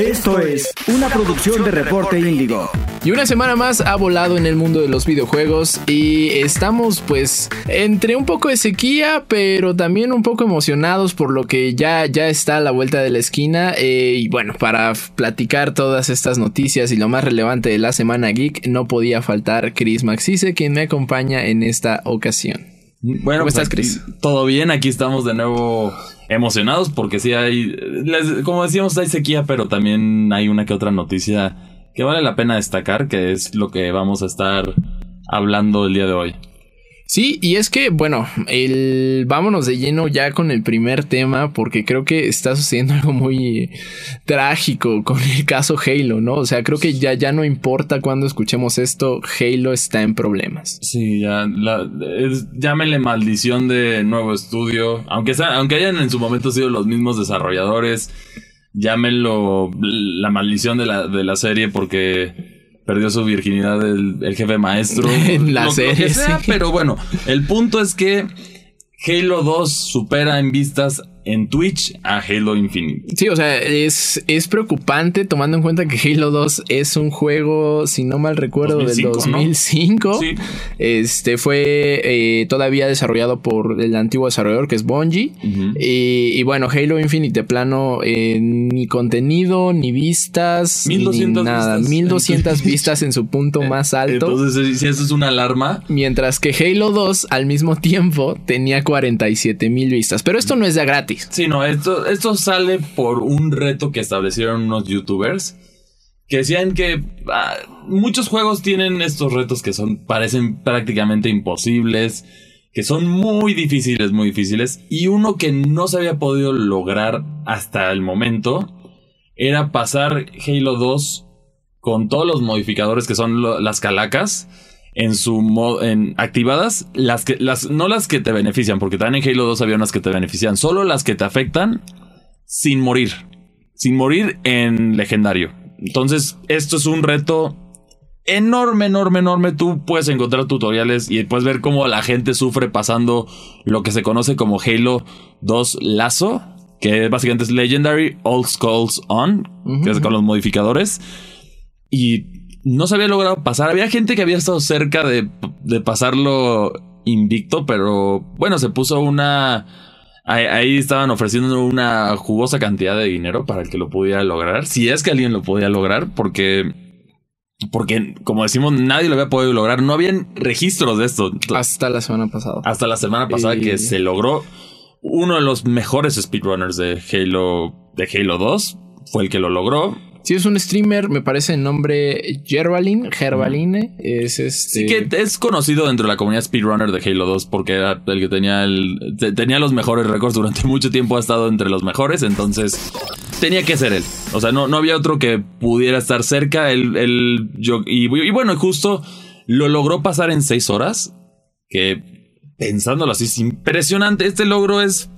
Esto es una producción de Reporte Índigo. Y una semana más ha volado en el mundo de los videojuegos y estamos pues entre un poco de sequía, pero también un poco emocionados por lo que ya, ya está a la vuelta de la esquina. Eh, y bueno, para platicar todas estas noticias y lo más relevante de la semana geek, no podía faltar Chris Maxise, quien me acompaña en esta ocasión. Bueno, ¿Cómo estás, Chris? Todo bien, aquí estamos de nuevo emocionados porque sí hay, como decíamos, hay sequía, pero también hay una que otra noticia que vale la pena destacar, que es lo que vamos a estar hablando el día de hoy. Sí, y es que, bueno, el vámonos de lleno ya con el primer tema, porque creo que está sucediendo algo muy trágico con el caso Halo, ¿no? O sea, creo que ya, ya no importa cuando escuchemos esto, Halo está en problemas. Sí, ya, llámele maldición de nuevo estudio, aunque, aunque hayan en su momento sido los mismos desarrolladores, llámenlo la maldición de la, de la serie porque perdió su virginidad el, jefe maestro. en la serie. Pero bueno, el punto es que Halo 2 supera en vistas en Twitch a Halo Infinite. Sí, o sea, es, es preocupante tomando en cuenta que Halo 2 es un juego, si no mal recuerdo, del 2005. Sí. Este fue eh, todavía desarrollado por el antiguo desarrollador que es Bungie. y, bueno, Halo Infinite de plano, eh, ni contenido, ni vistas, 1200 ni nada. 1200 vistas en su punto más alto. Entonces, si eso es una alarma. Mientras que Halo 2 al mismo tiempo tenía 47 mil vistas. Pero esto no es de gratis. Sí, no, esto, esto sale por un reto que establecieron unos youtubers que decían que ah, muchos juegos tienen estos retos que son parecen prácticamente imposibles, que son muy difíciles, muy difíciles, y uno que no se había podido lograr hasta el momento era pasar Halo 2 con todos los modificadores que son las calacas en su modo, en activadas, las que, las, no las que te benefician, porque también en Halo 2 había unas que te benefician, solo las que te afectan sin morir, sin morir en legendario. Entonces, esto es un reto enorme, enorme, enorme. Tú puedes encontrar tutoriales y puedes ver cómo la gente sufre pasando lo que se conoce como Halo 2 Lazo, que básicamente es Legendary All Skulls On, que es con los modificadores. Y no se había logrado pasar. Había gente que había estado cerca de, pasarlo invicto, pero bueno, se puso una... Ahí, estaban ofreciendo una jugosa cantidad de dinero para el que lo pudiera lograr. Si es que alguien lo podía lograr, porque... Porque, como decimos, nadie lo había podido lograr. No habían registros de esto. Hasta la semana pasada. Hasta la semana pasada que se logró. Uno de los mejores speedrunners de Halo, de Halo 2 fue el que lo logró. Sí, es un streamer, me parece el nombre Gervaline, Gervaline, es este... Sí que es conocido dentro de la comunidad speedrunner de Halo 2 porque era el que tenía el, tenía los mejores récords durante mucho tiempo, ha estado entre los mejores, entonces tenía que ser él. O sea, no, no había otro que pudiera estar cerca, él, yo, y, y bueno, justo lo logró pasar en seis horas, que pensándolo así es impresionante. Este logro es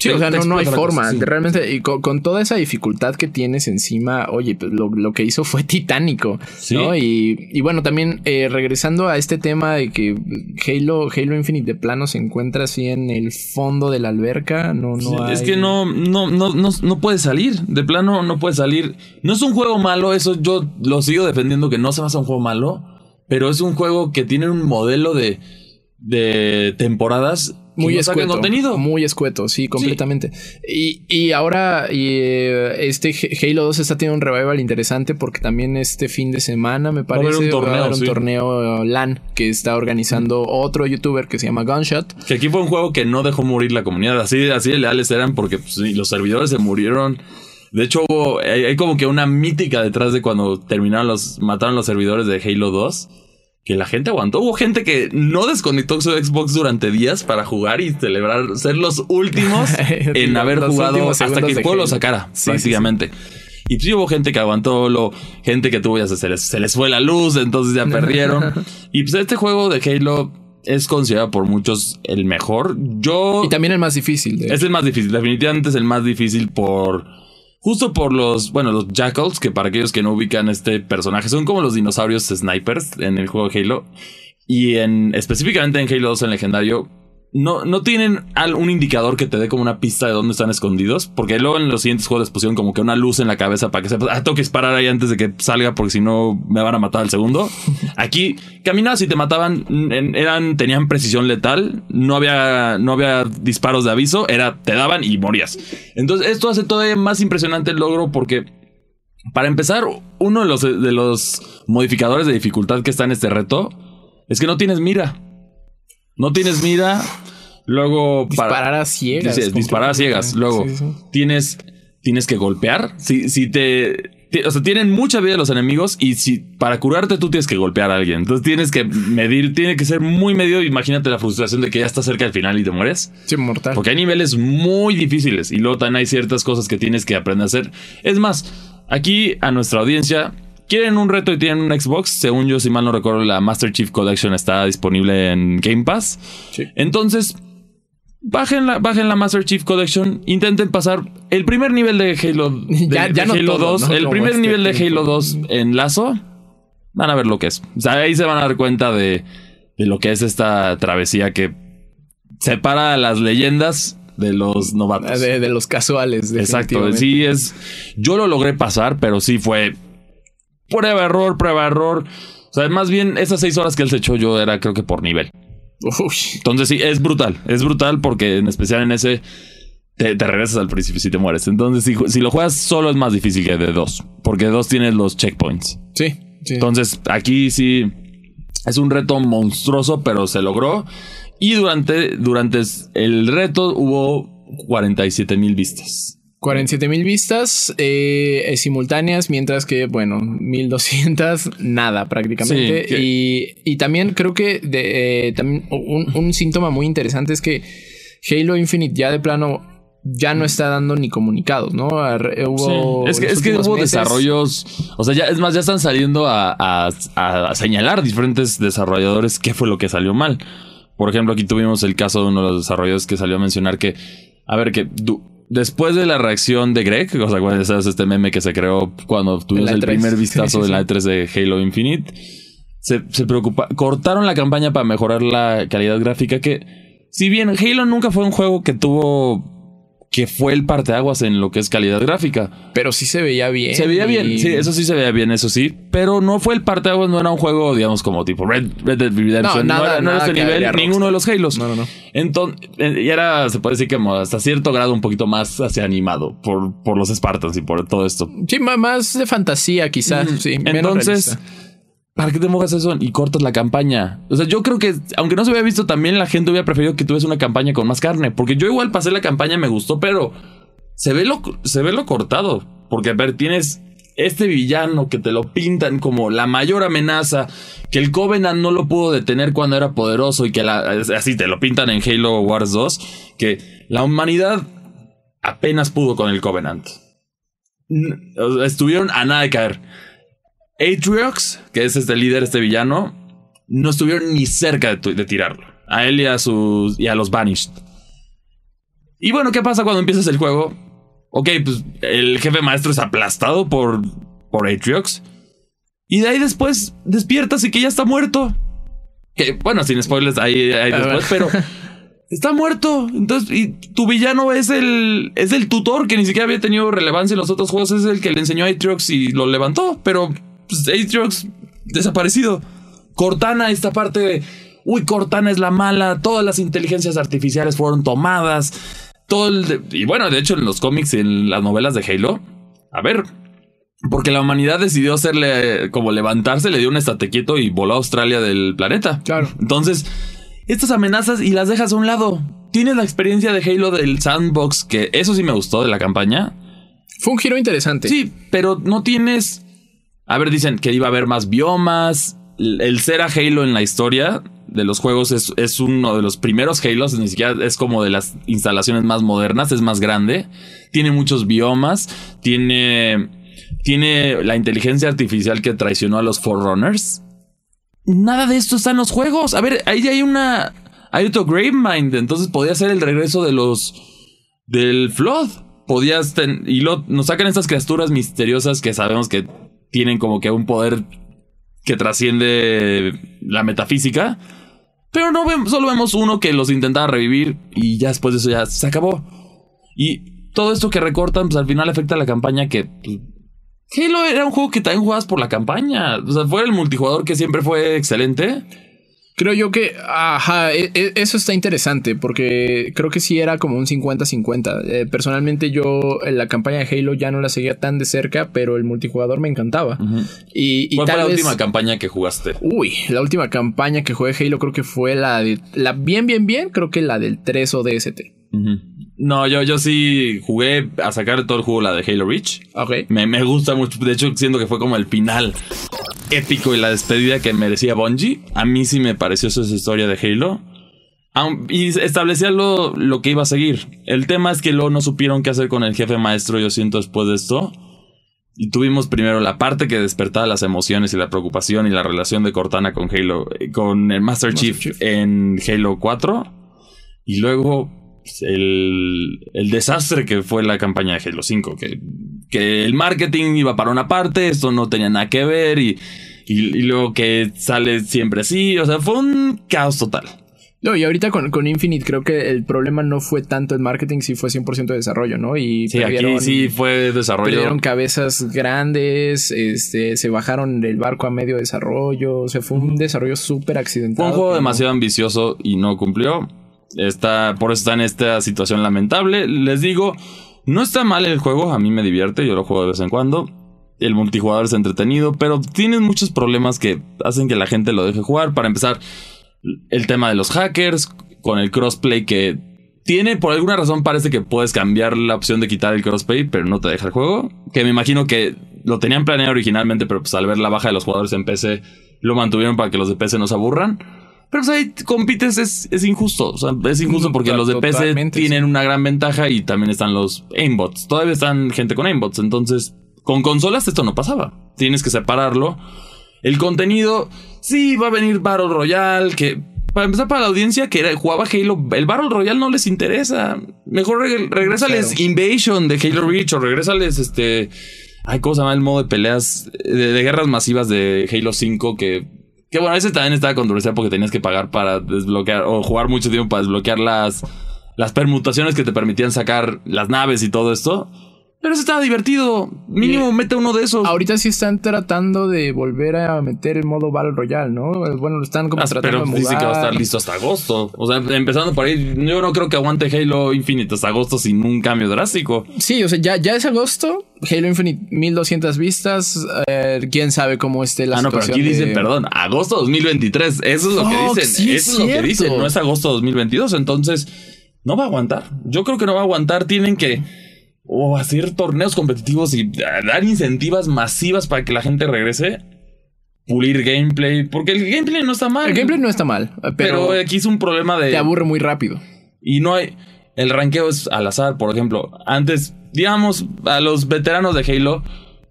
Sí, o sea, no, no hay forma. Realmente, y con, toda esa dificultad que tienes encima, oye, pues lo, que hizo fue titánico. ¿no? Y, bueno, también eh, regresando a este tema de que Halo, Halo Infinite de plano se encuentra así en el fondo de la alberca. No, no Es que no, no, no, no, no puede salir. De plano no puede salir. No es un juego malo, eso yo lo sigo defendiendo que no se basa en un juego malo. Pero es un juego que tiene un modelo de, de temporadas muy escueto. Contenido. Muy escueto, sí, completamente. Y, ahora eh, este Halo 2 está teniendo un revival interesante porque también este fin de semana, me parece, va a haber un torneo, LAN que está organizando otro youtuber que se llama Gunshot. Que aquí fue un juego que no dejó morir la comunidad. Así, así de leales eran porque pues, los servidores se murieron. De hecho, hubo, hay, hay, como que una mítica detrás de cuando terminaron los, mataron los servidores de Halo 2 que la gente aguantó. Hubo gente que no desconectó su Xbox durante días para jugar y celebrar, ser los últimos en haber jugado hasta que el juego lo sacara, prácticamente. Y sí hubo gente que aguantó, lo, gente que tuvo ya se les, se les fue la luz, entonces ya perdieron. y pues este juego de Halo es considerado por muchos el mejor. Yo. Y también el más difícil. Es el más difícil. Definitivamente es el más difícil por Justo por los, bueno, los Jackals, que para aquellos que no ubican este personaje, son como los dinosaurios snipers en el juego de Halo. Y en, específicamente en Halo 2 en legendario, no, no tienen un indicador que te dé como una pista de dónde están escondidos. Porque luego en los siguientes juegos les pusieron como que una luz en la cabeza para que sepas, ah, tengo que disparar ahí antes de que salga porque si no me van a matar al segundo. Aquí caminabas y te mataban, eran, tenían precisión letal, no había, no había disparos de aviso, era, te daban y morías. Entonces esto hace todavía más impresionante el logro porque para empezar, uno de los, de los modificadores de dificultad que está en este reto es que no tienes mira. No tienes mira. Luego. Disparar a ciegas. disparar a ciegas. Luego tienes. Tienes que golpear. Si, si te. O sea, tienen mucha vida los enemigos y si para curarte tú tienes que golpear a alguien. Entonces tienes que medir, tiene que ser muy medio. Imagínate la frustración de que ya estás cerca del final y te mueres. Sí, mortal. Porque hay niveles muy difíciles y luego también hay ciertas cosas que tienes que aprender a hacer. Es más, aquí a nuestra audiencia quieren un reto y tienen un Xbox, según yo, si mal no recuerdo, la Master Chief Collection está disponible en Game Pass. Entonces, bajen la, bajen la Master Chief Collection, intenten pasar el primer nivel de Halo, de, Halo 2, el primer este nivel de Halo 2 en lazo. Van a ver lo que es. O sea, ahí se van a dar cuenta de, de lo que es esta travesía que separa a las leyendas de los novatos. De, de los casuales. Exacto. Sí, es. Yo lo logré pasar, pero sí fue prueba, error, prueba, error. O sea, más bien esas seis horas que él se echó yo era creo que por nivel. Entonces sí, es brutal. Es brutal porque en especial en ese te, regresas al principio si te mueres. Entonces si, si, lo juegas solo es más difícil que de dos. Porque de dos tienes los checkpoints. Sí, sí. Entonces aquí sí es un reto monstruoso, pero se logró. Y durante, durante el reto hubo 47 mil vistas. 47 mil vistas eh, simultáneas, mientras que, bueno, 1200, nada prácticamente. y, también creo que de, eh, también un, síntoma muy interesante es que Halo Infinite ya de plano ya no está dando ni comunicados, ¿no? Hubo Es que, es que hubo desarrollos, o sea, ya es más, ya están saliendo a, a, señalar diferentes desarrolladores qué fue lo que salió mal. Por ejemplo, aquí tuvimos el caso de uno de los desarrolladores que salió a mencionar que, a ver, que después de la reacción de Greg, o sea, cuando sabes este meme que se creó cuando tuvimos el primer vistazo de la E3 de Halo Infinite, se, se preocupa, cortaron la campaña para mejorar la calidad gráfica que, si bien Halo nunca fue un juego que tuvo que fue el parteaguas en lo que es calidad gráfica. Pero sí se veía bien. Se veía bien, sí, eso sí se veía bien, eso sí. Pero no fue el parteaguas, no era un juego, digamos, como tipo Red, Red Dead Redemption. No, nada, no era, este nivel, ninguno de los Halos. No, no, no. Entonces, y era, se puede decir que hasta cierto grado un poquito más hacia animado por, por los Spartans y por todo esto. Sí, más de fantasía quizás, sí. Entonces... ¿Para qué te mojas eso y cortas la campaña? O sea, yo creo que, aunque no se había visto, también la gente hubiera preferido que tuviese una campaña con más carne. Porque yo igual pasé la campaña, me gustó, pero se ve lo, se ve lo cortado. Porque, a ver, tienes este villano que te lo pintan como la mayor amenaza, que el Covenant no lo pudo detener cuando era poderoso y que así te lo pintan en Halo Wars 2, que la humanidad apenas pudo con el Covenant. Estuvieron a nada de caer. Atriox, que es este líder, este villano, no estuvieron ni cerca de, tirarlo. A él y a, sus, y a los Banished. Y bueno, ¿qué pasa cuando empiezas el juego? Ok, pues el jefe maestro es aplastado por, por Atriox. Y de ahí después despiertas y que ya está muerto. Que bueno, sin spoilers, ahí, ahí después, pero está muerto. Entonces, y tu villano es el, es el tutor que ni siquiera había tenido relevancia en los otros juegos. Es el que le enseñó a Atriox y lo levantó. Pero pues, Atriox desaparecido. Cortana, esta parte de, uy, Cortana es la mala, todas las inteligencias artificiales fueron tomadas. Todo el y bueno, de hecho, en los cómics y en las novelas de Halo, a ver, porque la humanidad decidió hacerle como levantarse, le dio un estate quieto y voló a Australia del planeta. Claro. Entonces, estas amenazas y las dejas a un lado. Tienes la experiencia de Halo del sandbox, que eso sí me gustó de la campaña. Fue un giro interesante. Sí, pero no tienes a ver, dicen que iba a haber más biomas. El ser a Halo en la historia de los juegos es, uno de los primeros Halos, ni siquiera es como de las instalaciones más modernas, es más grande. Tiene muchos biomas, tiene, tiene la inteligencia artificial que traicionó a los Forerunners. Nada de esto está en los juegos. A ver, ahí hay una. Hay otro Gravemind, entonces podía ser el regreso de los. del Flood. Podías. y lo, nos sacan estas criaturas misteriosas que sabemos que tienen como que un poder que trasciende la metafísica. Pero no vemos, solo vemos uno que los intentaba revivir y ya después de eso ya se acabó. Y todo esto que recortan, pues al final afecta a la campaña que pues, Halo era un juego que también jugabas por la campaña. O sea, fue el multijugador que siempre fue excelente. Creo yo que, ajá, e, e, eso está interesante porque creo que sí era como un 50-50. Eh, personalmente yo en la campaña de Halo ya no la seguía tan de cerca, pero el multijugador me encantaba. y, ¿Cuál fue la última campaña que jugaste? Uy, la última campaña que jugué Halo creo que fue la de, la bien, bien, bien, creo que la del 3 o DST. No, yo, yo sí jugué a sacar todo el juego la de Halo Reach. Ok. Me, me gusta mucho. De hecho, siento que fue como el final épico y la despedida que merecía Bungie. A mí sí me pareció esa historia de Halo. Y establecía lo, lo, que iba a seguir. El tema es que luego no supieron qué hacer con el jefe maestro, yo siento, después de esto. Y tuvimos primero la parte que despertaba las emociones y la preocupación y la relación de Cortana con Halo, eh, con el Master, Chief, en Halo 4. Y luego el, el, desastre que fue la campaña de Halo 5, que que el marketing iba para una parte, esto no tenía nada que ver y, y, luego que sale siempre así, o sea, fue un caos total. No, y ahorita con, con, Infinite creo que el problema no fue tanto el marketing, sí fue 100% de desarrollo, ¿no? Y sí, aquí sí fue desarrollo. Perdieron cabezas grandes, este, se bajaron del barco a medio desarrollo, o sea, fue un desarrollo súper accidentado. Fue un juego demasiado ambicioso y no cumplió. Está, por eso está en esta situación lamentable. Les digo, no está mal el juego, a mí me divierte, yo lo juego de vez en cuando. El multijugador es entretenido, pero tiene muchos problemas que hacen que la gente lo deje jugar. Para empezar, el tema de los hackers, con el crossplay que tiene, por alguna razón parece que puedes cambiar la opción de quitar el crossplay, pero no te deja el juego. Que me imagino que lo tenían planeado originalmente, pero pues al ver la baja de los jugadores en PC, lo mantuvieron para que los de PC no se aburran. Pero pues ahí compites es, es injusto. O sea, es injusto porque los de PC tienen una gran ventaja y también están los aimbots. Todavía están gente con aimbots. Entonces, con consolas esto no pasaba. Tienes que separarlo. El contenido, sí, va a venir Battle Royale, que para empezar para la audiencia que jugaba Halo, el Battle Royale no les interesa. Mejor regresales Invasion de Halo Reach o regresales este... Ay, ¿cómo se llama el modo de peleas de, de guerras masivas de Halo 5 que que bueno, ese también estaba controversial porque tenías que pagar para desbloquear o jugar mucho tiempo para desbloquear las, las permutaciones que te permitían sacar las naves y todo esto. Pero eso estaba divertido. Mínimo mete uno de esos. Ahorita sí están tratando de volver a meter el modo Battle Royale, ¿no? Bueno, lo están como ah, tratando pero de que va a estar listo hasta agosto. O sea, empezando por ahí, yo no creo que aguante Halo Infinite hasta agosto sin un cambio drástico. Sí, o sea, ya, ya es agosto. Halo Infinite 1200 vistas. Eh, quién sabe cómo esté la situación. Ah, no, pero aquí dicen, perdón, agosto 2023. Eso es lo que dicen. Eso es, lo que dicen. No es agosto 2022. Entonces, no va a aguantar. Yo creo que no va a aguantar. Tienen que o hacer torneos competitivos y dar incentivas masivas para que la gente regrese. Pulir gameplay, porque el gameplay no está mal. El gameplay no está mal, pero, aquí es un problema de... Te aburre muy rápido. Y no hay... El ranqueo es al azar, por ejemplo. Antes, digamos, a los veteranos de Halo,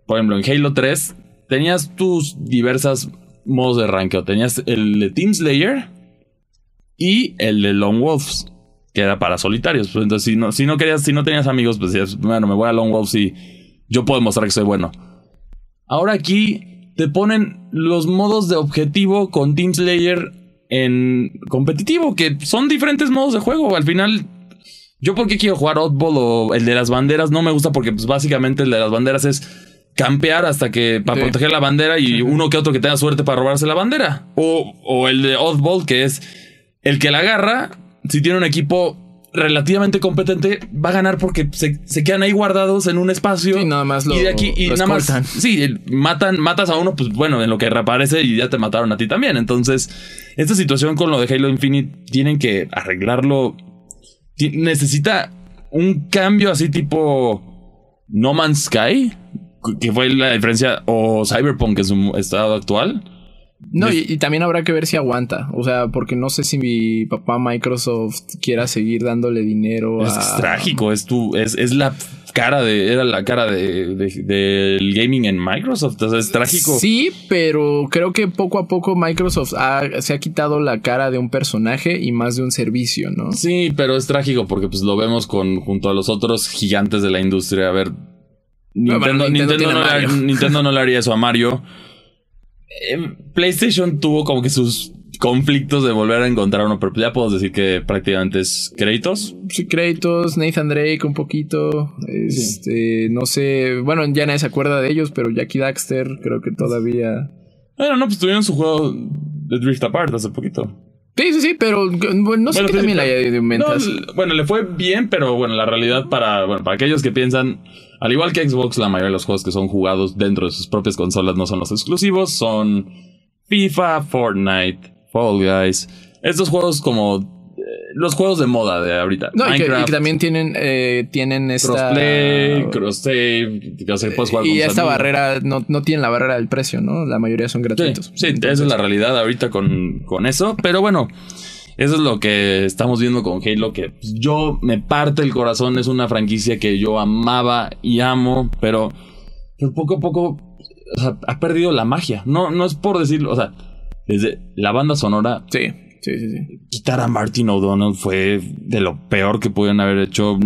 por ejemplo, en Halo 3, tenías tus diversas modos de ranqueo. Tenías el de Team Slayer y el de Lone Wolves que era para solitarios. Pues, entonces, si no, si no querías, si no tenías amigos, pues decías, bueno, me voy a Long Wolf y yo puedo mostrar que soy bueno. Ahora aquí te ponen los modos de objetivo con Team Slayer en competitivo, que son diferentes modos de juego. Al final, yo porque quiero jugar Oddball o el de las banderas, no me gusta porque pues básicamente el de las banderas es campear hasta que para proteger la bandera y uno que otro que tenga suerte para robarse la bandera. O, o el de Oddball, que es el que la agarra si tiene un equipo relativamente competente, va a ganar porque se, quedan ahí guardados en un espacio. Y nada más lo, Y de aquí, y nada más. Sí, matan, matas a uno, pues bueno, en lo que reaparece y ya te mataron a ti también. Entonces, esta situación con lo de Halo Infinite tienen que arreglarlo. Necesita un cambio así tipo No Man's Sky, que fue la diferencia, o Cyberpunk en su estado actual no, y, también habrá que ver si aguanta. O sea, porque no sé si mi papá Microsoft quiera seguir dándole dinero. Es trágico, es tu, es, es la cara de, era la cara de, del gaming en Microsoft. O sea, es trágico. Sí, pero creo que poco a poco Microsoft se ha quitado la cara de un personaje y más de un servicio, ¿no? Sí, pero es trágico porque pues lo vemos con junto a los otros gigantes de la industria. A ver, Nintendo, Nintendo no le haría eso a Mario. Em, PlayStation tuvo como que sus conflictos de volver a encontrar uno, pero ya puedo decir que prácticamente es créditos. Sí, créditos, Nathan Drake un poquito, este, no sé, bueno, ya nadie se acuerda de ellos, pero Jackie Daxter creo que todavía... Bueno, no, pues tuvieron su juego de Drift Apart hace poquito. Sí, sí, sí, pero no sé qué también la bueno, le fue bien, pero bueno, la realidad para, bueno, para aquellos que piensan, al igual que Xbox, la mayoría de los juegos que son jugados dentro de sus propias consolas no son los exclusivos, son FIFA, Fortnite, Fall Guys. Estos juegos como eh, los juegos de moda de ahorita. No, y que, también tienen, eh, tienen esta... Crossplay, cross-save, Y esta barrera, no, no tienen la barrera del precio, ¿no? La mayoría son gratuitos. Sí, esa es la realidad ahorita con, con eso. Pero bueno, eso es lo que estamos viendo con Halo, que pues, yo me parte el corazón, es una franquicia que yo amaba y amo, pero, pero poco a poco ha perdido la magia. No, no es por decirlo, o sea desde la banda sonora. Sí, sí, sí. sí. Quitar a Martin O'Donnell fue de lo peor que pudieron haber hecho.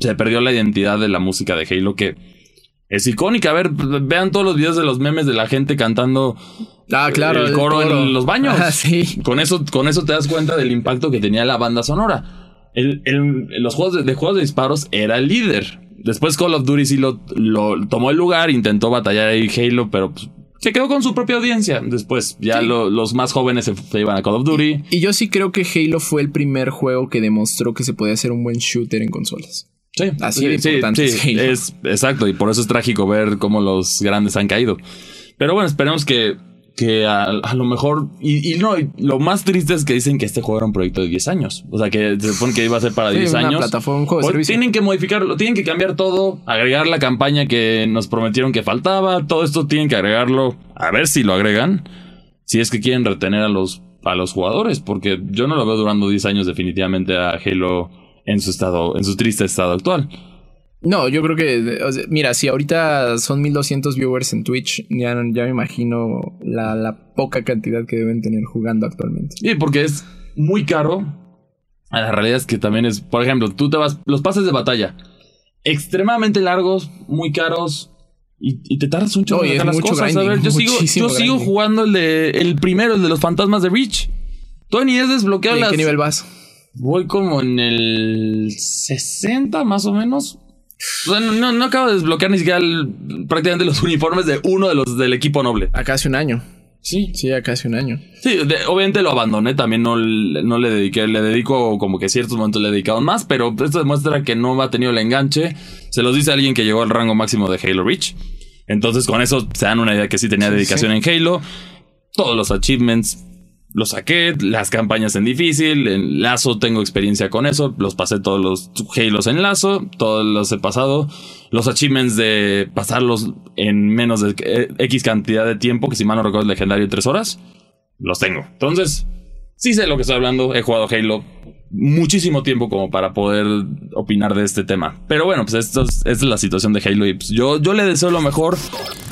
se perdió la identidad de la música de Halo que es icónica. A ver, vean todos los videos de los memes de la gente cantando. Ah, claro. El coro, en los baños. Ah, sí. Con eso, con eso te das cuenta del impacto que tenía la banda sonora. El, los juegos de, juegos de disparos era el líder. Después Call of Duty sí lo, lo tomó el lugar, intentó batallar ahí Halo, pero pues, se quedó con su propia audiencia. Después, ya los más jóvenes se, iban a Call of Duty. Y, yo sí creo que Halo fue el primer juego que demostró que se podía hacer un buen shooter en consolas. Sí, así de importante es, exacto, y por eso es trágico ver cómo los grandes han caído. Pero bueno, esperemos que que a, lo mejor. Y, no, lo más triste es que dicen que este juego era un proyecto de 10 años. O sea, que se supone que iba a ser para 10 años. plataforma, un juego de Tienen que modificarlo, tienen que cambiar todo, agregar la campaña que nos prometieron que faltaba. Todo esto tienen que agregarlo. A ver si lo agregan. Si es que quieren retener a los, a los jugadores. Porque yo no lo veo durando 10 años, definitivamente, a Halo en su estado, en su triste estado actual. No, yo creo que, mira, si ahorita son 1200 viewers en Twitch, ya, ya me imagino la, poca cantidad que deben tener jugando actualmente. Sí, porque es muy caro. La realidad es que también es, por ejemplo, tú te vas, los pases de batalla, extremadamente largos, muy caros, y, te tardas un chorro en las cosas. a ver, yo sigo, yo sigo jugando el de el primero, el de los fantasmas de Reach. Tony es desbloquear las. ¿Qué nivel vas? Voy como en el 60 más o menos no, no acabo de desbloquear ni siquiera prácticamente los uniformes de uno de los del equipo noble. A casi un año. Sí. Sí, a casi un año. Sí, obviamente lo abandoné, también no, no, le dediqué, le dedico como que ciertos momentos le he dedicado más, pero esto demuestra que no ha tenido el enganche. Se los dice alguien que llegó al rango máximo de Halo Reach. Entonces con eso se dan una idea que sí tenía dedicación en Halo. Todos los achievements lo saqué, las campañas en difícil, en Lazo tengo experiencia con eso, los pasé todos los Halos en Lazo, todos los he pasado, los achievements de pasarlos en menos de X cantidad de tiempo, que si mal no recuerdo legendario tres horas, los tengo. Entonces, sí sé lo que estoy hablando, he jugado Halo muchísimo tiempo como para poder opinar de este tema. Pero bueno, pues esto es, esta es la situación de Halo y pues yo, yo le deseo lo mejor,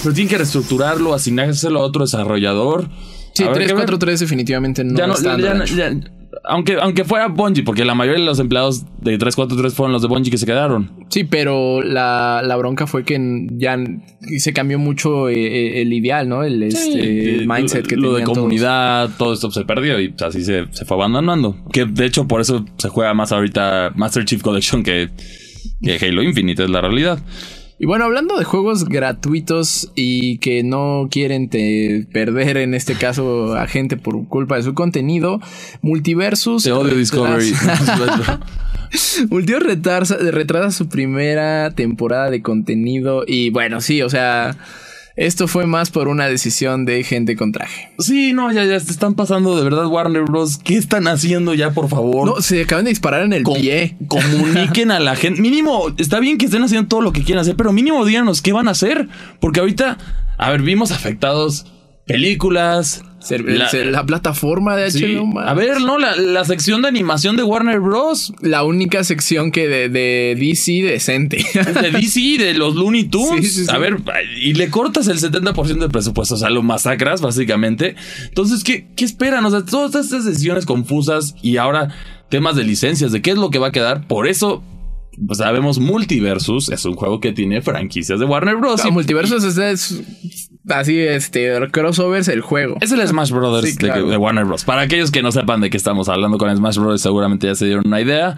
pero tiene que reestructurarlo, asignárselo a otro desarrollador. Sí, 343 definitivamente no, está aunque, aunque fuera Bungie, porque la mayoría de los empleados de 343 fueron los de Bungie que se quedaron. Sí, pero la, bronca fue que ya se cambió mucho eh, eh, el ideal, ¿no? El este, mindset que Lo de comunidad, todo esto se perdió y así se, se, fue abandonando. Que de hecho por eso se juega más ahorita Master Chief Collection que, que Halo Infinite, es la realidad. Y bueno, hablando de juegos gratuitos y que no quieren perder en este caso a gente por culpa de su contenido, Multiversus. Te odio Discovery. Multiversus retrasa su primera temporada de contenido y bueno, sí, o sea esto fue más por una decisión de gente con traje. Sí, no, ya, ya se están pasando de verdad Warner Bros. ¿Qué están haciendo ya, por favor? No, se acaban de disparar en el pie. Comuniquen a la gente. Mínimo, está bien que estén haciendo todo lo que quieran hacer, pero mínimo díganos qué van a hacer. Porque ahorita, a ver, vimos afectados películas, la, plataforma de HBO A ver, no, la, sección de animación de Warner Bros. La única sección que de, de DC decente. De DC, de los Looney Tunes. a ver, y le cortas el 70% del presupuesto, o sea, lo masacras, básicamente. Entonces, ¿qué, qué esperan? O sea, todas estas decisiones confusas y ahora temas de licencias, de qué es lo que va a quedar. Por eso pues sabemos Multiversus es un juego que tiene franquicias de Warner Bros. Multiversus es, así, este, crossovers el juego. Es el Smash Brothers de, Warner Bros. Para aquellos que no sepan de qué estamos hablando con Smash Brothers, seguramente ya se dieron una idea.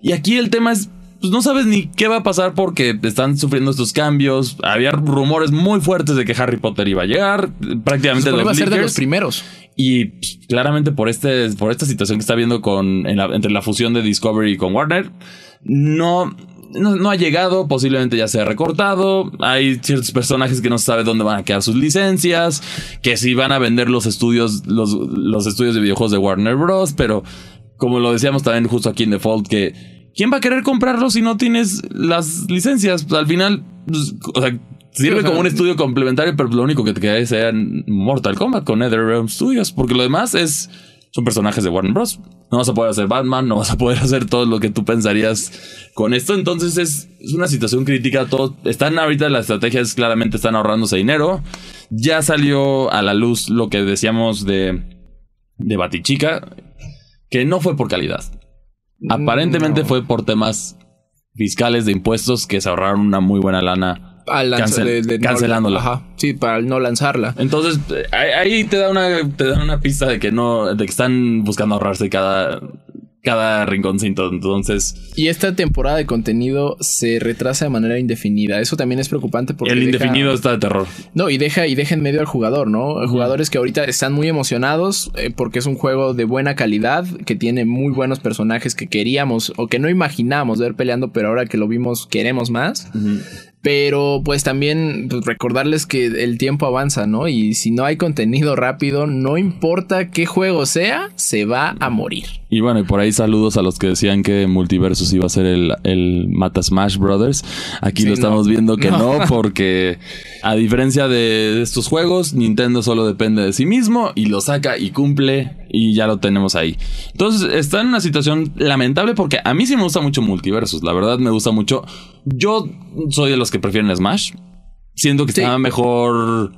Y aquí el tema es pues no sabes ni qué va a pasar porque están sufriendo estos cambios. Había rumores muy fuertes de que Harry Potter iba a llegar. Prácticamente los iba a ser de los primeros. Y pues, claramente por, este, por esta situación que está viendo con, entre la fusión de Discovery con Warner, no, no, ha llegado, posiblemente ya se ha recortado. Hay ciertos personajes que no se sabe dónde van a quedar sus licencias, que si van a vender los estudios, los, los estudios de videojuegos de Warner Bros. Pero como lo decíamos también justo aquí en Default, que ¿quién va a querer comprarlo si no tienes las licencias? Pues, al final, pues, o sea, sirve como un estudio complementario, pero lo único que te queda es Mortal Kombat con NetherRealm Studios, porque lo demás es son personajes de Warner Bros. No vas a poder hacer Batman, no vas a poder hacer todo lo que tú pensarías con esto. Entonces es, una situación crítica. Todos están ahorita las estrategias claramente están ahorrándose dinero. Ya salió a la luz lo que decíamos de, de Batichica, que no fue por calidad. Aparentemente fue por temas fiscales de impuestos que se ahorraron una muy buena lana cancelándola. ajá, sí, para no lanzarla. Entonces, ahí te da una, te da una pista de que no, de que están buscando ahorrarse cada, cada rinconcito. Entonces. Y esta temporada de contenido se retrasa de manera indefinida. Eso también es preocupante porque. El indefinido está de terror. No, y deja, y deja en medio al jugador, ¿no? Jugadores que ahorita están muy emocionados eh, porque es un juego de buena calidad, que tiene muy buenos personajes que queríamos o que no imaginamos ver peleando, pero ahora que lo vimos queremos más. Pero pues también pues, recordarles que el tiempo avanza, ¿no? Y si no hay contenido rápido, no importa qué juego sea, se va a morir. Y bueno, y por ahí saludos a los que decían que Multiversus iba a ser el, el Mata Smash Brothers. Aquí lo estamos viendo que no. porque a diferencia de estos juegos, Nintendo solo depende de sí mismo y lo saca y cumple y ya lo tenemos ahí. Entonces está en una situación lamentable porque a mí sí me gusta mucho Multiversus, la verdad me gusta mucho. Yo soy de los que prefieren Smash. Siento que está mejor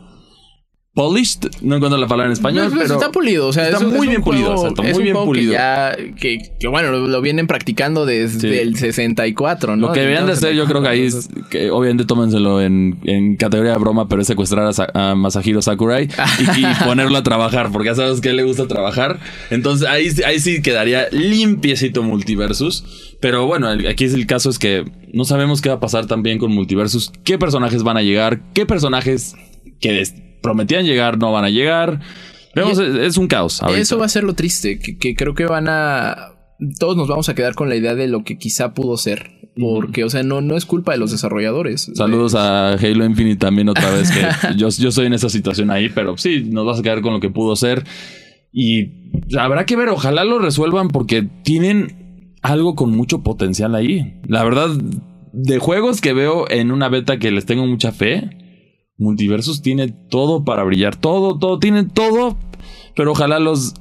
polished, no encuentro la palabra en español, pero está pulido, o sea, está muy bien pulido, muy bien pulido. Que, ya, que, bueno, lo, vienen practicando desde el 64, ¿no? Lo que deberían de hacer, yo creo que ahí es que obviamente tómenselo en, en categoría de broma, pero es secuestrar a, Masahiro Sakurai y, ponerlo a trabajar, porque ya sabes que a él le gusta trabajar. Entonces ahí, ahí sí quedaría limpiecito multiversus. Pero bueno, aquí es el caso es que no sabemos qué va a pasar también con multiversus, qué personajes van a llegar, qué personajes que prometían llegar no van a llegar. Vemos, es, un caos. Eso va a ser lo triste, que, creo que van a... Todos nos vamos a quedar con la idea de lo que quizá pudo ser. Porque, o sea, no, no es culpa de los desarrolladores. Saludos a Halo Infinite también otra vez, que yo, yo estoy en esa situación ahí, pero sí, nos vas a quedar con lo que pudo ser. Y habrá que ver, ojalá lo resuelvan porque tienen algo con mucho potencial ahí. La verdad, de juegos que veo en una beta que les tengo mucha fe, Multiversus tiene todo para brillar. Todo, todo, tiene todo. Pero ojalá los.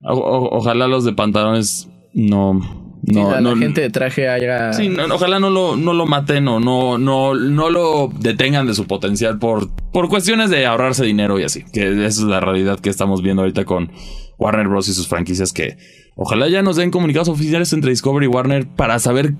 ojalá los de pantalones no. No, la, gente de traje haya. Sí, ojalá no lo, no lo maten o no, no, no lo detengan de su potencial por, por cuestiones de ahorrarse dinero y así. Que esa es la realidad que estamos viendo ahorita con Warner Bros. y sus franquicias. Que ojalá ya nos den comunicados oficiales entre Discovery y Warner para saber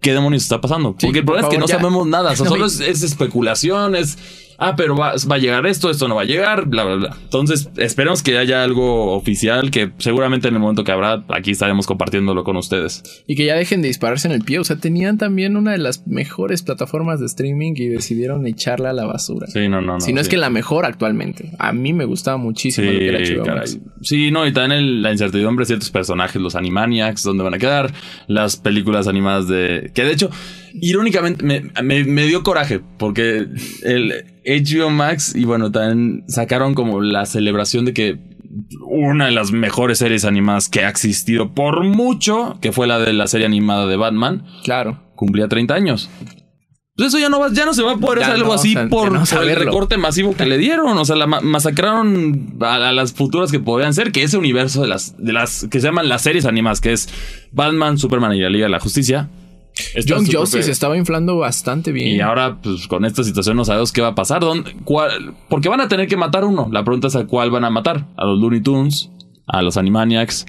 qué demonios está pasando. Porque el problema es que no sabemos nada. O sea, solo es, es especulación, es ah, pero va, a llegar esto, esto no va a llegar, bla, bla, bla. Entonces, esperemos que haya algo oficial que seguramente en el momento que habrá, aquí estaremos compartiéndolo con ustedes. Y que ya dejen de dispararse en el pie. O sea, tenían también una de las mejores plataformas de streaming y decidieron echarla a la basura. Sí, no, no, no. Si no es que la mejor actualmente. A mí me gustaba muchísimo sí, lo que era Sí, no, y también la incertidumbre de ciertos personajes, los Animaniacs, dónde van a quedar, las películas animadas de. Que de hecho, irónicamente, me dio coraje porque el HBO Max y bueno, también sacaron como la celebración de que una de las mejores series animadas que ha existido por mucho, que fue la de la serie animada de Batman. Claro. Cumplía 30 años. Eso ya no va, ya no se va a poder hacer algo así por, el recorte masivo que le dieron. O sea, la masacraron a, las futuras que podían ser, que ese universo de las, de las que se llaman las series animadas, que es Batman, Superman y la Liga de la Justicia John Justice estaba inflando bastante bien. Y ahora, pues con esta situación no sabemos qué va a pasar. ¿Dónde, cuál, porque van a tener que matar uno. La pregunta es a cuál van a matar. A los Looney Tunes, a los Animaniacs.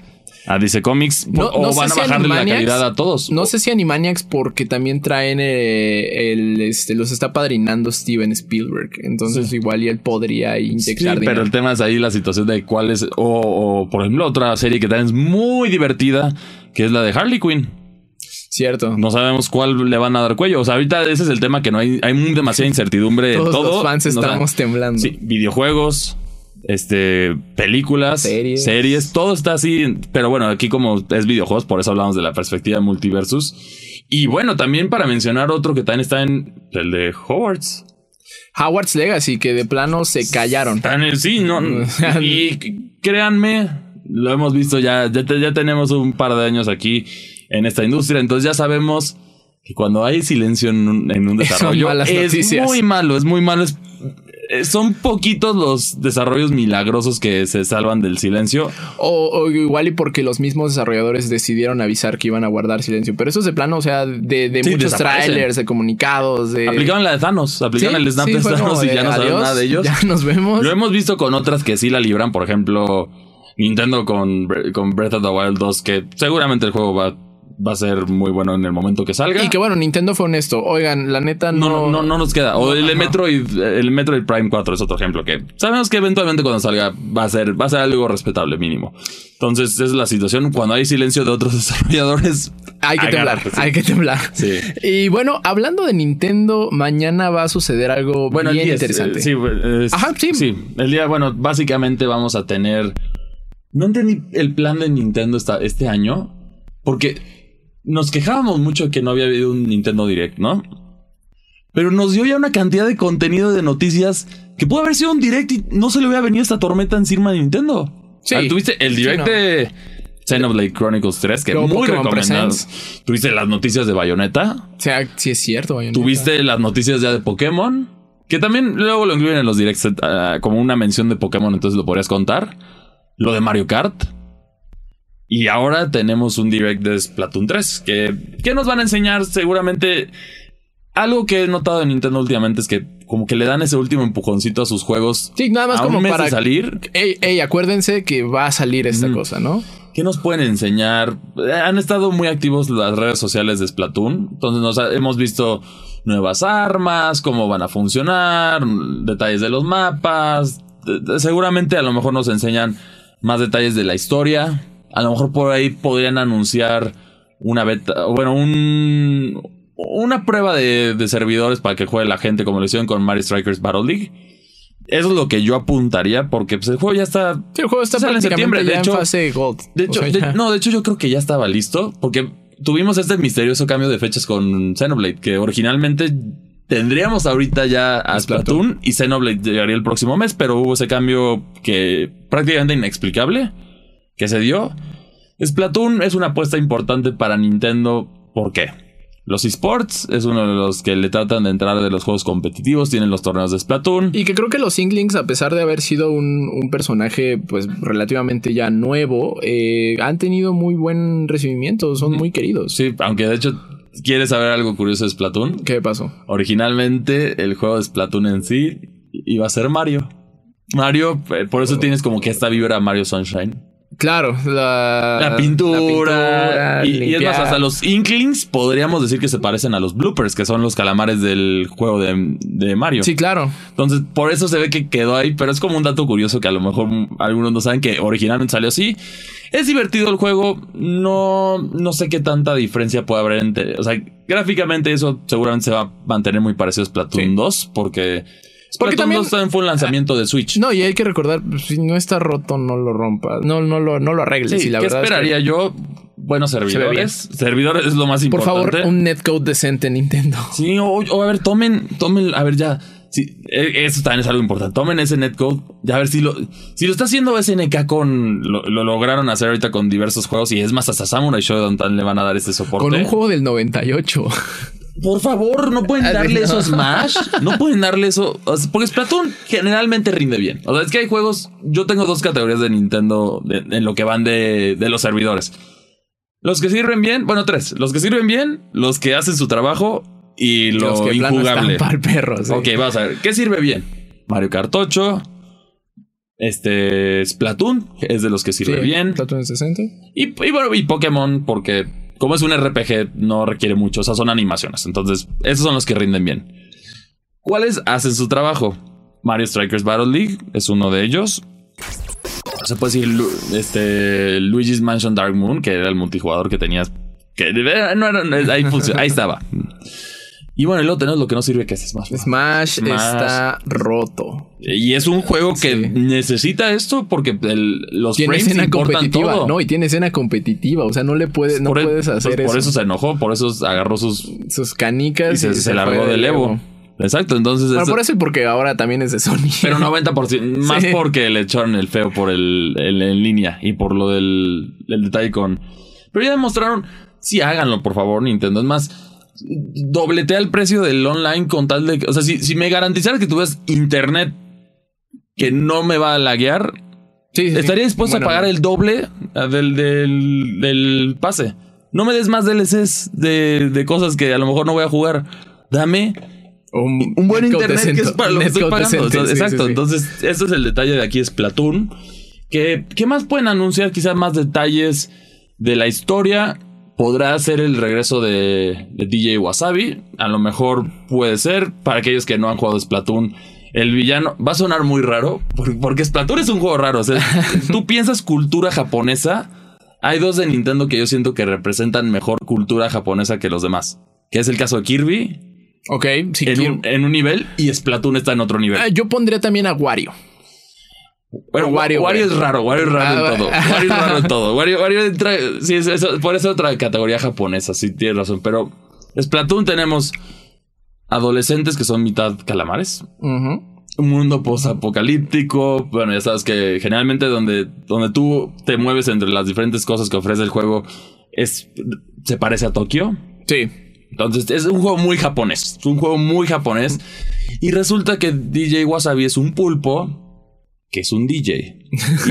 a DC Comics o van a bajarle la calidad a todos. No sé si Animaniacs porque también traen eh, el este los está padrinando Steven Spielberg, entonces igual y él podría inyectar sí, pero el tema es ahí la situación de cuál es o, por ejemplo otra serie que también es muy divertida, que es la de Harley Quinn. Cierto. No sabemos cuál le van a dar cuello. O sea, ahorita ese es el tema que no hay, hay demasiada incertidumbre Todos en todo. Los fans estamos temblando. Sí, videojuegos, este, películas, series. series, todo está así. Pero bueno, aquí como es videojuegos, por eso hablamos de la perspectiva de multiversus. Y bueno, también para mencionar otro que también está en el de Hogwarts. Howard's Legacy, que de plano se callaron. Están en sí, no. y créanme, lo hemos visto ya, ya, tenemos un par de años aquí en esta industria, entonces ya sabemos que cuando hay silencio en un, en un desarrollo es muy malo, es muy malo, es eh, son poquitos los desarrollos milagrosos que se salvan del silencio. O, igual y porque los mismos desarrolladores decidieron avisar que iban a guardar silencio. Pero eso es de plano, o sea, de, muchos trailers, de comunicados. De... Aplicaban la de Thanos, aplicaban el snap de Thanos y ya no saben nada de ellos. Ya nos vemos. Lo hemos visto con otras que sí la libran, por ejemplo, Nintendo con, con Breath of the Wild 2, que seguramente el juego va va a ser muy bueno en el momento que salga. Y que bueno, Nintendo fue honesto. Oigan, la neta no. No, no, no, nos queda. O el, Metroid, el Metroid Prime 4 es otro ejemplo que sabemos que eventualmente cuando salga va a ser, va a ser algo respetable mínimo. Entonces, esa es la situación. Cuando hay silencio de otros desarrolladores, hay que temblar. Hay que temblar. Sí. Y bueno, hablando de Nintendo, mañana va a suceder algo bueno, bien interesante. sí, Ajá, sí. Sí. El día, bueno, básicamente vamos a tener. No entendí el plan de Nintendo esta, este año. Porque nos quejábamos mucho que no había habido un Nintendo Direct, ¿no? Pero nos dio ya una cantidad de contenido de noticias que pudo haber sido un Direct y no se le hubiera venido esta tormenta encima de Nintendo. Sí. Ah, tuviste el Direct de Xenoblade Chronicles 3, que es muy recomendado. Tuviste las noticias de Bayonetta. O sea, sí es cierto, Bayonetta. Tuviste las noticias ya de Pokémon. Que también luego lo incluyen en los directs ah, como una mención de Pokémon, entonces lo podrías contar. Lo de Mario Kart. Y ahora tenemos un direct de Splatoon 3 que, que nos van a enseñar seguramente algo que he notado en Nintendo últimamente es que como que le dan ese último empujoncito a sus juegos. Sí, nada más como para salir. Ey, acuérdense que va a salir esta cosa, ¿no? ¿Qué nos pueden enseñar? Han estado muy activos las redes sociales de Splatoon. Entonces nos hemos visto nuevas armas, cómo van a funcionar, detalles de los mapas. Seguramente a lo mejor nos enseñan más detalles de la historia. A lo mejor por ahí podrían anunciar una beta, bueno, un, una prueba de, servidores para que juegue la gente como lo hicieron con Mario Strikers Battle League. Eso es lo que yo apuntaría porque pues, el juego ya está. Sí, el juego está en septiembre. De hecho, Gold. De hecho, no, de hecho yo creo que ya estaba listo porque tuvimos este misterioso cambio de fechas con Xenoblade que originalmente tendríamos ahorita ya a Splatoon y Xenoblade llegaría el próximo mes, pero hubo ese cambio que prácticamente inexplicable que se dio. Splatoon es una apuesta importante para Nintendo. ¿Por qué? Los esports es uno de los que le tratan de entrar de los juegos competitivos, tienen los torneos de Splatoon. Y que creo que los Inklings, a pesar de haber sido un, personaje pues relativamente ya nuevo, eh, han tenido muy buen recibimiento, son muy queridos. Sí, aunque de hecho, ¿quieres saber algo curioso de Splatoon? ¿Qué pasó? Originalmente el juego de Splatoon en sí iba a ser Mario. Mario, eh, por eso tienes como que esta vibra Mario Sunshine. Claro, la, pintura. y, es más, hasta los Inklings podríamos decir que se parecen a los bloopers, que son los calamares del juego de, Mario. Sí, claro. Entonces, por eso se ve que quedó ahí, pero es como un dato curioso que a lo mejor algunos no saben que originalmente salió así. Es divertido el juego, no, no sé qué tanta diferencia puede haber entre. O sea, gráficamente eso seguramente se va a mantener muy parecido a Splatoon 2, porque porque también fue un lanzamiento de Switch. No, y hay que recordar, pues, si no está roto, no lo rompas. No, no lo, no lo arregles. la ¿qué esperaría yo? Buenos servidores. Servidores es lo más importante. Por favor, un netcode decente Nintendo. Sí, o, a ver, tomen, tomen, a ver, ya. Sí, e, eso también es algo importante. Tomen ese netcode. Ya a ver si lo, si lo está haciendo SNK con. Lo, lograron hacer ahorita con diversos juegos. Y es más, hasta Samurai Shodown le van a dar este soporte. Con un juego del 98. Por favor, no pueden darle eso a Smash. No pueden darle eso. Porque Splatoon generalmente rinde bien. O sea, es que hay juegos. Yo tengo dos categorías de Nintendo en lo que van de, los servidores. Los que sirven bien, bueno, tres. Los que sirven bien, los que hacen su trabajo y lo los que injugable. Para perro, Ok, vamos a ver. ¿Qué sirve bien? Mario Kart 8, Este Splatoon, es de los que sirve bien. Splatoon 60. Y, y bueno, y Pokémon, porque como es un RPG, no requiere mucho. O sea, son animaciones. Entonces, esos son los que rinden bien. ¿Cuáles hacen su trabajo? Mario Strikers Battle League es uno de ellos. Se puede decir este, Luigi's Mansion Dark Moon, que era el multijugador que tenías. Que no ahí, ahí estaba. Y bueno, y luego tenemos lo que no sirve, que es Smash. Smash, está roto. Y es un juego que necesita esto porque los tiene escena competitiva, no, y tiene escena competitiva, o sea, no le puedes, no e- puedes hacer eso. Por eso se enojó, por eso agarró sus sus canicas y se, largó del Evo. Exacto, entonces. Bueno, por eso y porque ahora también es de Sony. Pero 90%, más porque le echaron el feo por el, en línea y por lo del el detalle con. Pero ya demostraron, sí háganlo, por favor, Nintendo. Es más, dobletea el precio del online con tal de. O sea, si, si me garantizara que tuvieras internet que no me va a laguear, estaría dispuesto a pagar el doble del, del, del, pase. No me des más DLCs de, de cosas que a lo mejor no voy a jugar. Dame un, buen internet que es para lo que estoy pagando. exacto. Entonces, eso es el detalle de aquí, es Platoon. ¿Qué, ¿Qué más pueden anunciar? Quizás más detalles de la historia podrá ser el regreso de, DJ Wasabi. A lo mejor puede ser. Para aquellos que no han jugado Splatoon, el villano va a sonar muy raro. Porque Splatoon es un juego raro. O sea, tú piensas cultura japonesa. Hay dos de Nintendo que yo siento que representan mejor cultura japonesa que los demás. Que es el caso de Kirby. Ok, sí, en, un, nivel y Splatoon está en otro nivel. Ah, yo pondría también a Wario. Bueno, Wario, Wario, es raro, Wario es raro en ah, todo. Wario es raro en todo. Wario, Wario entra. Sí, es, eso, por eso otra categoría japonesa, sí, tienes razón. Pero Splatoon tenemos adolescentes que son mitad calamares. Un mundo post-apocalíptico. Bueno, ya sabes que generalmente donde, donde tú te mueves entre las diferentes cosas que ofrece el juego es, se parece a Tokio. Sí. Entonces es un juego muy japonés. Es un juego muy japonés. Y resulta que DJ Wasabi es un pulpo que es un DJ.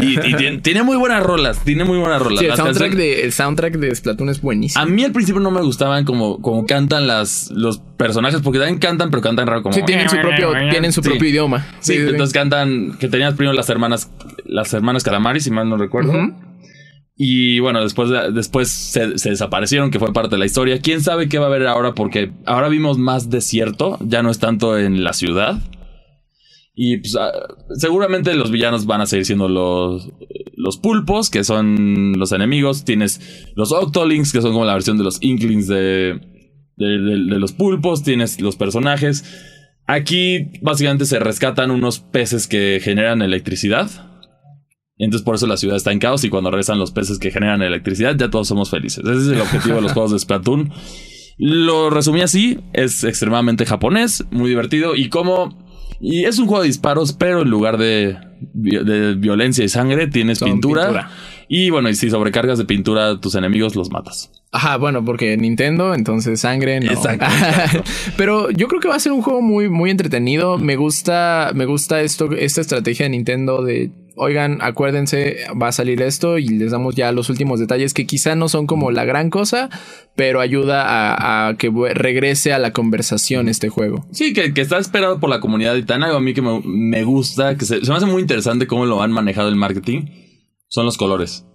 Y, tiene, muy buenas rolas, tiene muy buenas rolas. Sí, el, soundtrack de, el soundtrack de Splatoon es buenísimo. A mí al principio no me gustaban como, como cantan las, los personajes, porque también cantan, pero cantan raro como... Sí, tienen su propio, tienen su propio idioma. Sí, entonces cantan, que tenías primero las hermanas, las hermanas Calamari, si mal no recuerdo. Y bueno, después, después se, se, desaparecieron, que fue parte de la historia. ¿Quién sabe qué va a haber ahora? Porque ahora vimos más desierto, ya no es tanto en la ciudad. Y pues, ah, seguramente los villanos van a seguir siendo los, los pulpos, que son los enemigos. Tienes los Octolings, que son como la versión de los Inklings de, de, los pulpos. Tienes los personajes. Aquí básicamente se rescatan unos peces que generan electricidad. Entonces por eso la ciudad está en caos y cuando regresan los peces que generan electricidad ya todos somos felices. Ese es el objetivo de los juegos de Splatoon. Lo resumí así, es extremadamente japonés, muy divertido y como y es un juego de disparos, pero en lugar de, violencia y sangre, tienes pintura, Y bueno, y si sobrecargas de pintura a tus enemigos, los matas. Ajá, bueno, porque Nintendo, entonces sangre, no. Exacto. pero yo creo que va a ser un juego muy, muy entretenido. Me gusta, me gusta esto, esta estrategia de Nintendo de oigan, acuérdense, va a salir esto y les damos ya los últimos detalles que quizá no son como la gran cosa, pero ayuda a, que regrese a la conversación este juego. Sí, que, está esperado por la comunidad y tan algo a mí que me, gusta, que se, me hace muy interesante cómo lo han manejado el marketing, son los colores.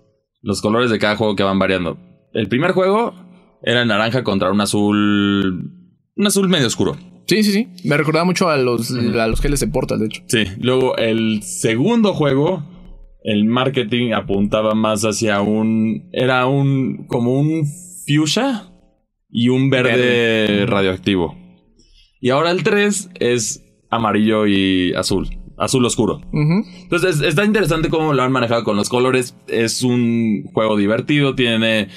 Los colores de cada juego que van variando. El primer juego era naranja contra un azul... Un azul medio oscuro. Sí, sí, sí. Me recordaba mucho a los, a los geles de Portal, de hecho. Sí. Luego, el segundo juego, el marketing apuntaba más hacia un. Era un. como un fuchsia y un verde, radioactivo. Y ahora el 3 es amarillo y azul. Azul oscuro. Entonces está interesante cómo lo han manejado con los colores. Es un juego divertido. Tiene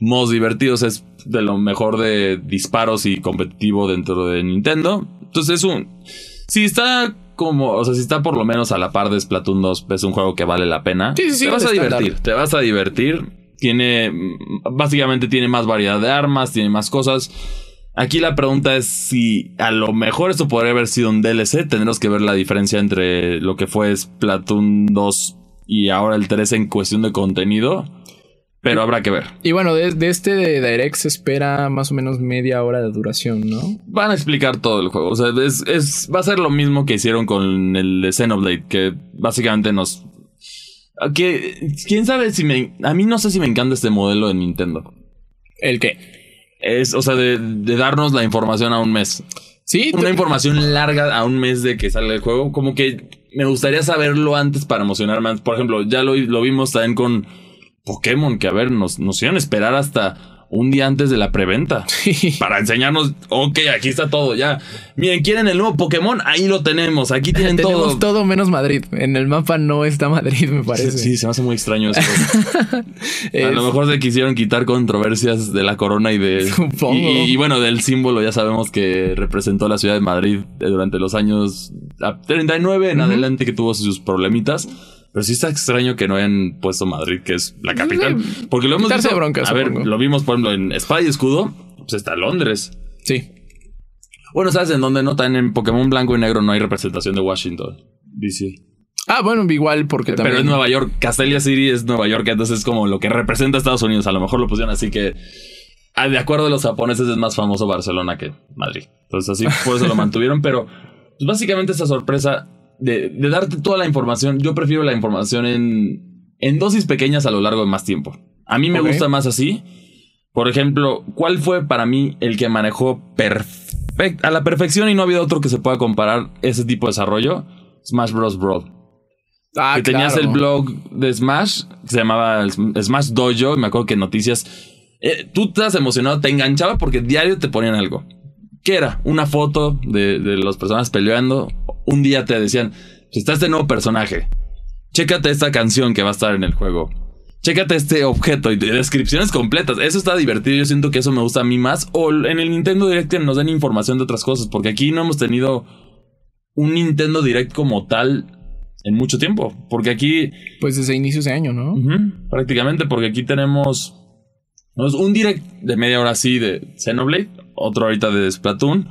modos divertidos. Es de lo mejor de disparos y competitivo dentro de Nintendo. Entonces es un... Si está como, o sea, si está por lo menos a la par de Splatoon 2, es un juego que vale la pena. Sí, sí, te vas a divertir, te vas a divertir. Tiene, básicamente tiene más variedad de armas, tiene más cosas. Aquí la pregunta es si a lo mejor esto podría haber sido un DLC. Tendremos que ver la diferencia entre lo que fue Splatoon 2 y ahora el 3 en cuestión de contenido. Pero habrá que ver. Y bueno, de, este de Direct se espera más o menos media hora de duración, ¿no? Van a explicar todo el juego. O sea, es, va a ser lo mismo que hicieron con el de Xenoblade, que básicamente nos Que, quién sabe si me. A mí no sé si me encanta este modelo de Nintendo. ¿El qué? Es, o sea, de, de darnos la información a un mes. Sí. Una información larga a un mes de que sale el juego. Como que me gustaría saberlo antes para emocionar más. Por ejemplo, ya lo, lo vimos también con Pokémon, que a ver, nos, nos iban a esperar hasta un día antes de la preventa. Para enseñarnos, ok, aquí está todo, ya. Miren, ¿quieren el nuevo Pokémon? Ahí lo tenemos, aquí tienen Tenemos todo. todo menos Madrid. En el mapa no está Madrid, me parece. Sí, se me hace muy extraño eso. a lo mejor se quisieron quitar controversias de la corona y de. Supongo. Y, y bueno, del símbolo, ya sabemos que representó la ciudad de Madrid eh, durante los años a 39 en adelante, que tuvo sus problemitas. Pero sí está extraño que no hayan puesto Madrid, que es la capital. Sí, Porque lo hemos visto. broncas, a ver, supongo. lo vimos, por ejemplo, en Espada y Escudo, pues está Londres. Sí. Bueno, ¿sabes en dónde no? También en Pokémon Blanco y Negro no hay representación de Washington, DC. Ah, bueno, igual porque también. Pero es Nueva York. Castelia City es Nueva York, entonces es como lo que representa a Estados Unidos. A lo mejor lo pusieron así que. ah, De acuerdo a los japoneses, es más famoso Barcelona que Madrid. Entonces, así por eso lo mantuvieron. Pero pues, básicamente, esa sorpresa de, de darte toda la información. Yo prefiero la información en, en dosis pequeñas a lo largo de más tiempo. A mí me gusta más así. Por ejemplo, ¿cuál fue para mí el que manejó perfect- a la perfección y no ha habido otro que se pueda comparar ese tipo de desarrollo? Smash Bros. Brawl Ah, que tenías claro. el blog de Smash, que se llamaba Smash Dojo, y me acuerdo que noticias, eh, tú estás emocionado, te enganchaba porque diario te ponían algo. ¿Qué era? Una foto de, de las personas peleando. Un día te decían, está este nuevo personaje, chécate esta canción que va a estar en el juego. Chécate este objeto y de- descripciones completas. Eso está divertido. Yo siento que eso me gusta a mí más. O en el Nintendo Direct nos den información de otras cosas. Porque aquí no hemos tenido un Nintendo Direct como tal en mucho tiempo. Porque aquí, Pues desde inicios de año, ¿no? prácticamente, porque aquí tenemos tenemos un direct de media hora así de Xenoblade, otro ahorita de Splatoon.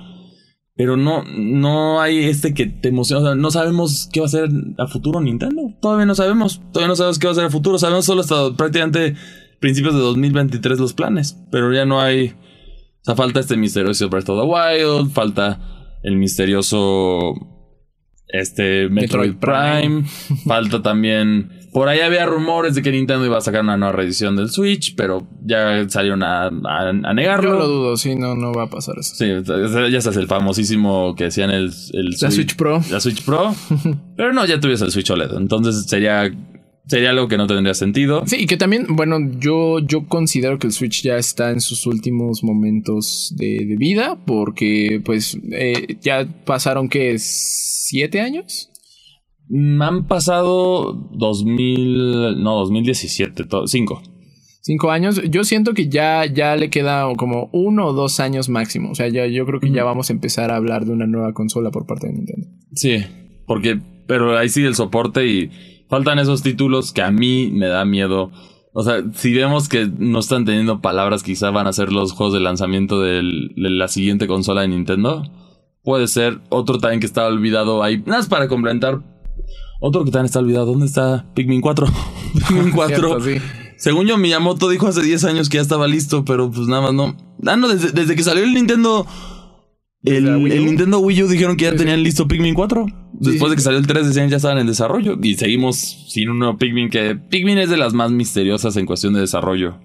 Pero no, no hay este que te emociona. O sea, no sabemos qué va a ser a futuro Nintendo. Todavía no sabemos. Todavía no sabemos qué va a ser a futuro. Sabemos solo hasta prácticamente principios de 2023 los planes. Pero ya no hay. O sea, falta este misterioso Breath of the Wild. Falta el misterioso. Este Metroid, Metroid Prime. Prime. falta también. Por ahí había rumores de que Nintendo iba a sacar una nueva reedición del Switch. Pero ya salieron a, a- a negarlo. Yo lo dudo, sí, no, no va a pasar eso. Sí, ya sabes, el famosísimo que decían el, el La Switch Pro. La Switch Pro. pero no, ya tuviese el Switch OLED. Entonces sería, sería algo que no tendría sentido. Sí, y que también, bueno, yo, yo considero que el Switch ya está en sus últimos momentos de, de vida, porque pues eh, ya pasaron que siete años. Mm, Han pasado 2000, no, 2017, 5. Cinco años, yo siento que ya, ya le queda como uno o dos años máximo. O sea, ya, yo creo que ya vamos a empezar a hablar de una nueva consola por parte de Nintendo. Sí, porque, pero ahí sí el soporte y faltan esos títulos que a mí me da miedo. O sea, si vemos que no están teniendo palabras, quizá van a ser los juegos de lanzamiento del- de la siguiente consola de Nintendo. Puede ser otro también que está olvidado ahí. Nada más para complementar. Otro que también está olvidado. ¿Dónde está Pikmin 4? Pikmin 4. Cierto, sí. Según yo, Miyamoto dijo hace 10 años que ya estaba listo, pero pues nada más no. Ah, no, desde, desde que salió el Nintendo. El, Nintendo Wii U dijeron que ya Sí, sí. tenían listo Pikmin 4. Después sí. de que salió el 3 decían ya estaban en desarrollo. Y seguimos sin un nuevo Pikmin que Pikmin es de las más misteriosas en cuestión de desarrollo.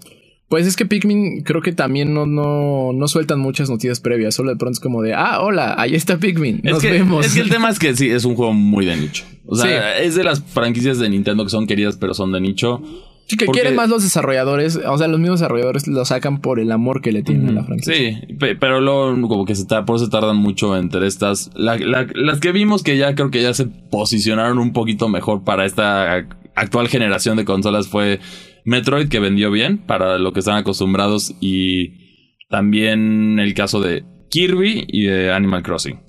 Pues es que Pikmin creo que también no, no, no sueltan muchas noticias previas. Solo de pronto es como de, ah, hola, ahí está Pikmin. Es Nos que, vemos. es que el tema es que sí, es un juego muy de nicho. O sea, Sí. es de las franquicias de Nintendo que son queridas pero son de nicho. Sí, que porque- quieren más los desarrolladores. O sea, los mismos desarrolladores lo sacan por el amor que le tienen a la franquicia. Sí, pe- pero luego como que se ta- por eso tardan mucho entre estas. la- la- las que vimos que ya creo que ya se posicionaron un poquito mejor para esta actual generación de consolas fue Metroid, que vendió bien para lo que están acostumbrados, y también el caso de Kirby y de Animal Crossing.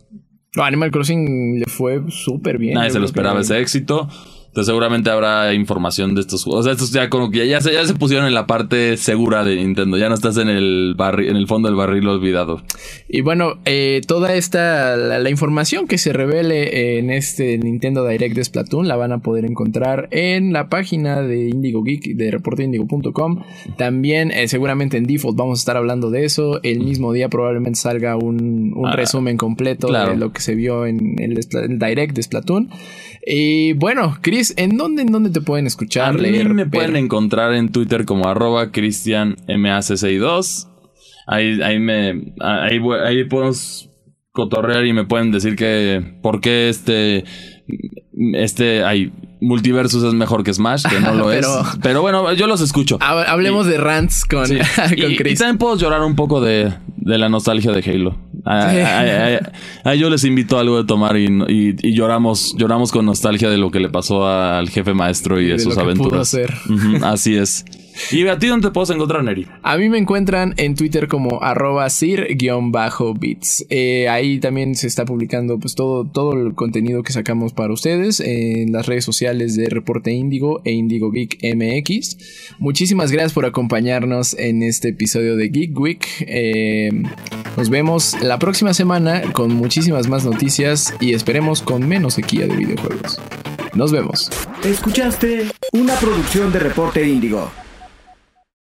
No, Animal Crossing le fue súper bien. Nadie se lo que- esperaba ese éxito. Entonces seguramente habrá información de estos juegos. O sea, estos ya como que ya, ya se, ya se pusieron en la parte segura de Nintendo. Ya no estás en el barri- en el fondo del barril olvidado. Y bueno, eh, toda esta, la, la información que se revele en este Nintendo Direct de Splatoon la van a poder encontrar en la página de Indigo Geek, de reporteindigo.com. También eh, seguramente en default vamos a estar hablando de eso. El mismo día probablemente salga un, un Ah, resumen completo claro. de lo que se vio en el, el Direct de Splatoon. Y bueno, Chris, Chris, ¿en dónde, en dónde te pueden escuchar? A mí leer, me ver? pueden encontrar en Twitter como arroba cristianmac62. Ahí, ahí me, ahí, ahí podemos cotorrear y me pueden decir que por qué este, este, hay Multiversus es mejor que Smash, que no lo Pero- es. Pero bueno, yo los escucho. Hab- Hablemos de rants con, Sí. con y, también puedo llorar un poco de, de la nostalgia de Halo. A, Sí. a- a- a- a- yo les invito a algo de tomar y, y- y lloramos, lloramos con nostalgia de lo que le pasó al jefe maestro y de, de sus lo que pudo aventuras. así es. ¿Y a ti dónde te puedes encontrar, Neri? A mí me encuentran en Twitter como arroba sir-bits. Eh, ahí también se está publicando pues todo, todo el contenido que sacamos para ustedes en las redes sociales de Reporte Índigo e Indigo Geek MX. Muchísimas gracias por acompañarnos en este episodio de Geek Week. Eh, nos vemos la próxima semana con muchísimas más noticias y esperemos con menos sequía de videojuegos. Nos vemos. Escuchaste una producción de Reporte Índigo.